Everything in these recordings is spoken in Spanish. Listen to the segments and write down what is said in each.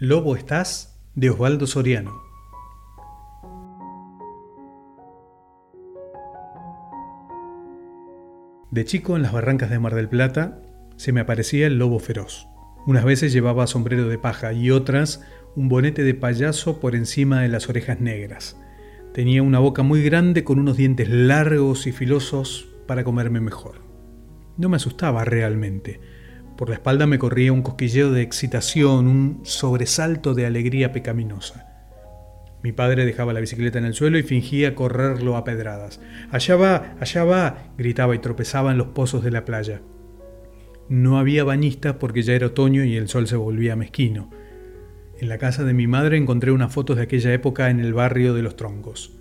Lobo estás de Osvaldo Soriano. De chico en las barrancas de Mar del Plata se me aparecía el lobo feroz. Unas veces llevaba sombrero de paja y otras un bonete de payaso por encima de las orejas negras. Tenía una boca muy grande con unos dientes largos y filosos para comerme mejor. No me asustaba realmente. Por la espalda me corría un cosquilleo de excitación, un sobresalto de alegría pecaminosa. Mi padre dejaba la bicicleta en el suelo y fingía correrlo a pedradas. Allá va, allá va, gritaba y tropezaba en los pozos de la playa. No había bañistas porque ya era otoño y el sol se volvía mezquino. En la casa de mi madre encontré unas fotos de aquella época en el barrio de los troncos.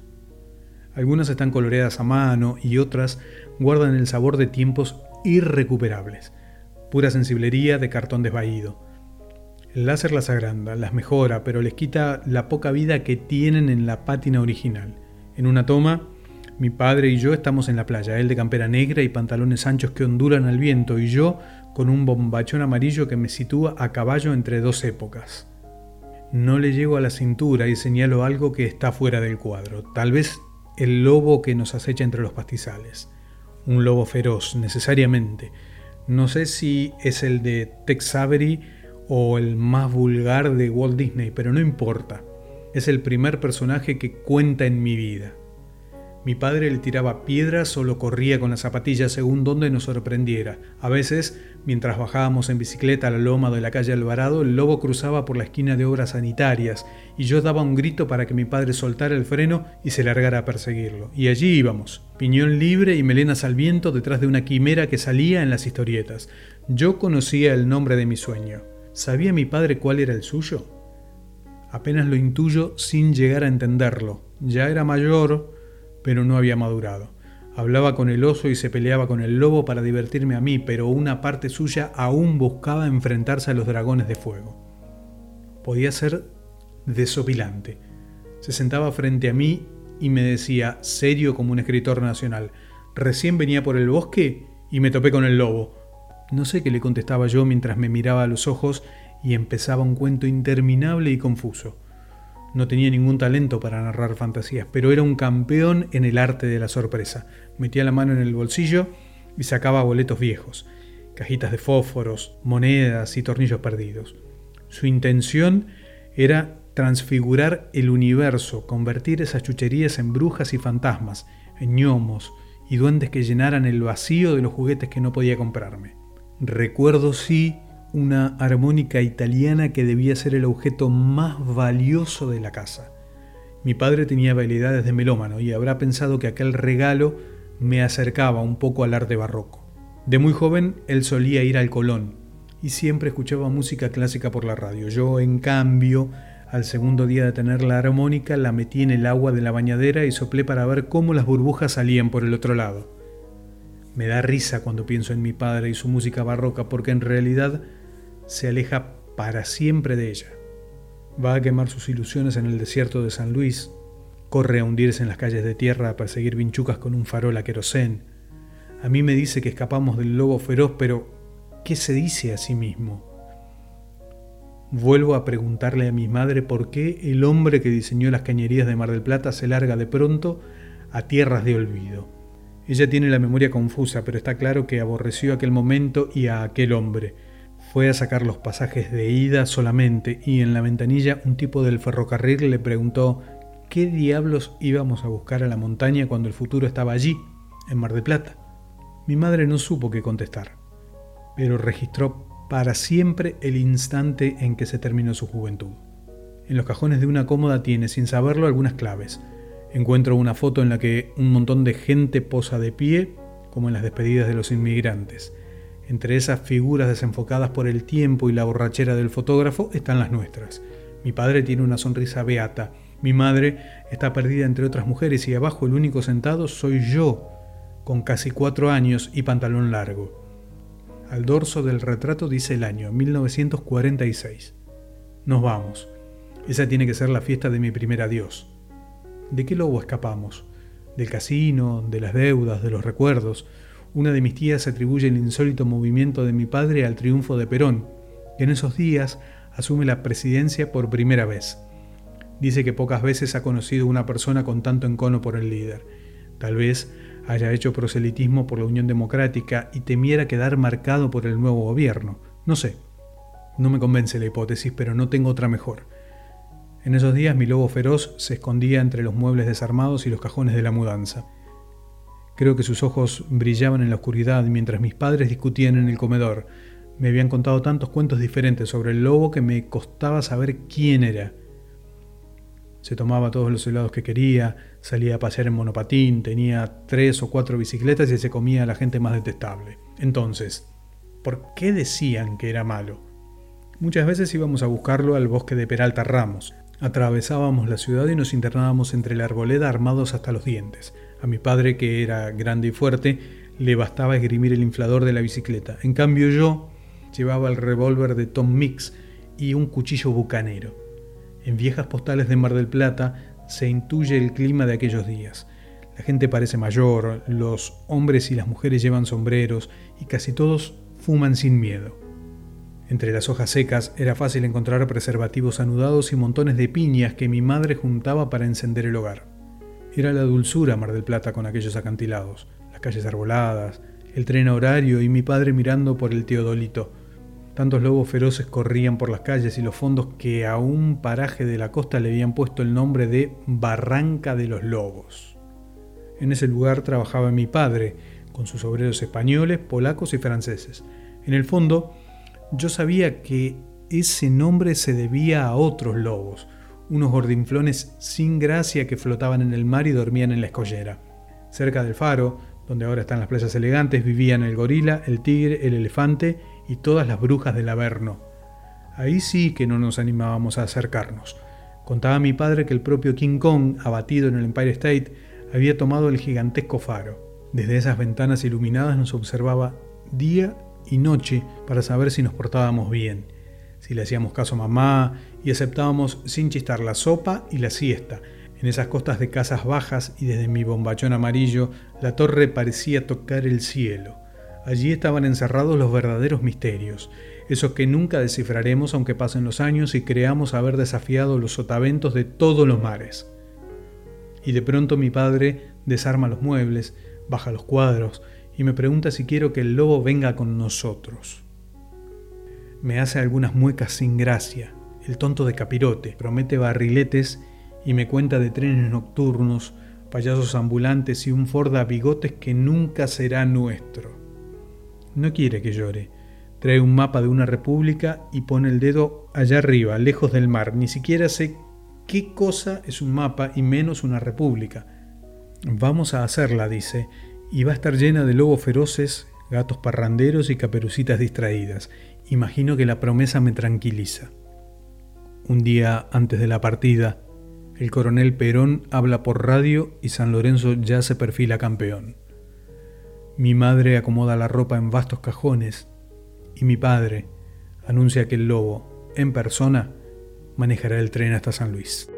Algunas están coloreadas a mano y otras guardan el sabor de tiempos irrecuperables, pura sensiblería de cartón desvaído. El láser las agranda, las mejora, pero les quita la poca vida que tienen en la pátina original. En una toma, mi padre y yo estamos en la playa, él de campera negra y pantalones anchos que ondulan al viento y yo con un bombachón amarillo que me sitúa a caballo entre dos épocas. No le llego a la cintura y señalo algo que está fuera del cuadro, tal vez el lobo que nos acecha entre los pastizales. Un lobo feroz, necesariamente. No sé si es el de Tex Avery o el más vulgar de Walt Disney, pero no importa. Es el primer personaje que cuenta en mi vida. Mi padre le tiraba piedras o lo corría con las zapatillas según donde nos sorprendiera. A veces, mientras bajábamos en bicicleta a la loma de la calle Alvarado, el lobo cruzaba por la esquina de obras sanitarias y yo daba un grito para que mi padre soltara el freno y se largara a perseguirlo. Y allí íbamos, piñón libre y melenas al viento detrás de una quimera que salía en las historietas. Yo conocía el nombre de mi sueño. ¿Sabía mi padre cuál era el suyo? Apenas lo intuyo sin llegar a entenderlo. Ya era mayor, pero no había madurado. Hablaba con el oso y se peleaba con el lobo para divertirme a mí, pero una parte suya aún buscaba enfrentarse a los dragones de fuego. Podía ser desopilante. Se sentaba frente a mí y me decía, serio como un escritor nacional, recién venía por el bosque y me topé con el lobo. No sé qué le contestaba yo mientras me miraba a los ojos y empezaba un cuento interminable y confuso. No tenía ningún talento para narrar fantasías, pero era un campeón en el arte de la sorpresa. Metía la mano en el bolsillo y sacaba boletos viejos, cajitas de fósforos, monedas y tornillos perdidos. Su intención era transfigurar el universo, convertir esas chucherías en brujas y fantasmas, en gnomos y duendes que llenaran el vacío de los juguetes que no podía comprarme. Recuerdo sí una armónica italiana que debía ser el objeto más valioso de la casa. Mi padre tenía habilidades de melómano y habrá pensado que aquel regalo me acercaba un poco al arte barroco. De muy joven él solía ir al Colón y siempre escuchaba música clásica por la radio. Yo, en cambio, al segundo día de tener la armónica, la metí en el agua de la bañadera y soplé para ver cómo las burbujas salían por el otro lado. Me da risa cuando pienso en mi padre y su música barroca porque en realidad se aleja para siempre de ella. Va a quemar sus ilusiones en el desierto de San Luis, corre a hundirse en las calles de tierra a perseguir vinchucas con un farol a querosén. A mí me dice que escapamos del lobo feroz, pero ¿qué se dice a sí mismo? Vuelvo a preguntarle a mi madre por qué el hombre que diseñó las cañerías de Mar del Plata se larga de pronto a tierras de olvido. Ella tiene la memoria confusa, pero está claro que aborreció aquel momento y a aquel hombre fue a sacar los pasajes de ida solamente y en la ventanilla un tipo del ferrocarril le preguntó qué diablos íbamos a buscar a la montaña cuando el futuro estaba allí, en Mar de Plata. Mi madre no supo qué contestar, pero registró para siempre el instante en que se terminó su juventud. En los cajones de una cómoda tiene, sin saberlo, algunas claves. Encuentro una foto en la que un montón de gente posa de pie, como en las despedidas de los inmigrantes. Entre esas figuras desenfocadas por el tiempo y la borrachera del fotógrafo están las nuestras. Mi padre tiene una sonrisa beata, mi madre está perdida entre otras mujeres y abajo el único sentado soy yo, con casi cuatro años y pantalón largo. Al dorso del retrato dice el año 1946. Nos vamos. Esa tiene que ser la fiesta de mi primer adiós. ¿De qué lobo escapamos? ¿Del casino? ¿De las deudas? ¿De los recuerdos? Una de mis tías atribuye el insólito movimiento de mi padre al triunfo de Perón, que en esos días asume la presidencia por primera vez. Dice que pocas veces ha conocido una persona con tanto encono por el líder. Tal vez haya hecho proselitismo por la Unión Democrática y temiera quedar marcado por el nuevo gobierno. No sé. No me convence la hipótesis, pero no tengo otra mejor. En esos días mi lobo feroz se escondía entre los muebles desarmados y los cajones de la mudanza. Creo que sus ojos brillaban en la oscuridad mientras mis padres discutían en el comedor. Me habían contado tantos cuentos diferentes sobre el lobo que me costaba saber quién era. Se tomaba todos los helados que quería, salía a pasear en monopatín, tenía tres o cuatro bicicletas y se comía a la gente más detestable. Entonces, ¿por qué decían que era malo? Muchas veces íbamos a buscarlo al bosque de Peralta Ramos. Atravesábamos la ciudad y nos internábamos entre la arboleda armados hasta los dientes. A mi padre, que era grande y fuerte, le bastaba esgrimir el inflador de la bicicleta. En cambio yo llevaba el revólver de Tom Mix y un cuchillo bucanero. En viejas postales de Mar del Plata se intuye el clima de aquellos días. La gente parece mayor, los hombres y las mujeres llevan sombreros y casi todos fuman sin miedo. Entre las hojas secas era fácil encontrar preservativos anudados y montones de piñas que mi madre juntaba para encender el hogar. Era la dulzura Mar del Plata con aquellos acantilados, las calles arboladas, el tren horario y mi padre mirando por el Teodolito. Tantos lobos feroces corrían por las calles y los fondos que a un paraje de la costa le habían puesto el nombre de Barranca de los Lobos. En ese lugar trabajaba mi padre, con sus obreros españoles, polacos y franceses. En el fondo, yo sabía que ese nombre se debía a otros lobos, unos gordinflones sin gracia que flotaban en el mar y dormían en la escollera. Cerca del faro, donde ahora están las playas elegantes, vivían el gorila, el tigre, el elefante y todas las brujas del Averno. Ahí sí que no nos animábamos a acercarnos. Contaba mi padre que el propio King Kong, abatido en el Empire State, había tomado el gigantesco faro. Desde esas ventanas iluminadas nos observaba día y noche para saber si nos portábamos bien si le hacíamos caso a mamá y aceptábamos sin chistar la sopa y la siesta. En esas costas de casas bajas y desde mi bombachón amarillo, la torre parecía tocar el cielo. Allí estaban encerrados los verdaderos misterios, esos que nunca descifraremos aunque pasen los años y creamos haber desafiado los sotaventos de todos los mares. Y de pronto mi padre desarma los muebles, baja los cuadros y me pregunta si quiero que el lobo venga con nosotros me hace algunas muecas sin gracia. El tonto de capirote promete barriletes y me cuenta de trenes nocturnos, payasos ambulantes y un Ford a bigotes que nunca será nuestro. No quiere que llore. Trae un mapa de una república y pone el dedo allá arriba, lejos del mar. Ni siquiera sé qué cosa es un mapa y menos una república. Vamos a hacerla, dice, y va a estar llena de lobos feroces, gatos parranderos y caperucitas distraídas, Imagino que la promesa me tranquiliza. Un día antes de la partida, el coronel Perón habla por radio y San Lorenzo ya se perfila campeón. Mi madre acomoda la ropa en vastos cajones y mi padre anuncia que el lobo, en persona, manejará el tren hasta San Luis.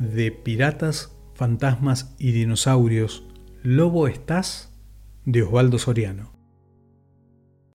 De piratas, fantasmas y dinosaurios, Lobo estás de Osvaldo Soriano.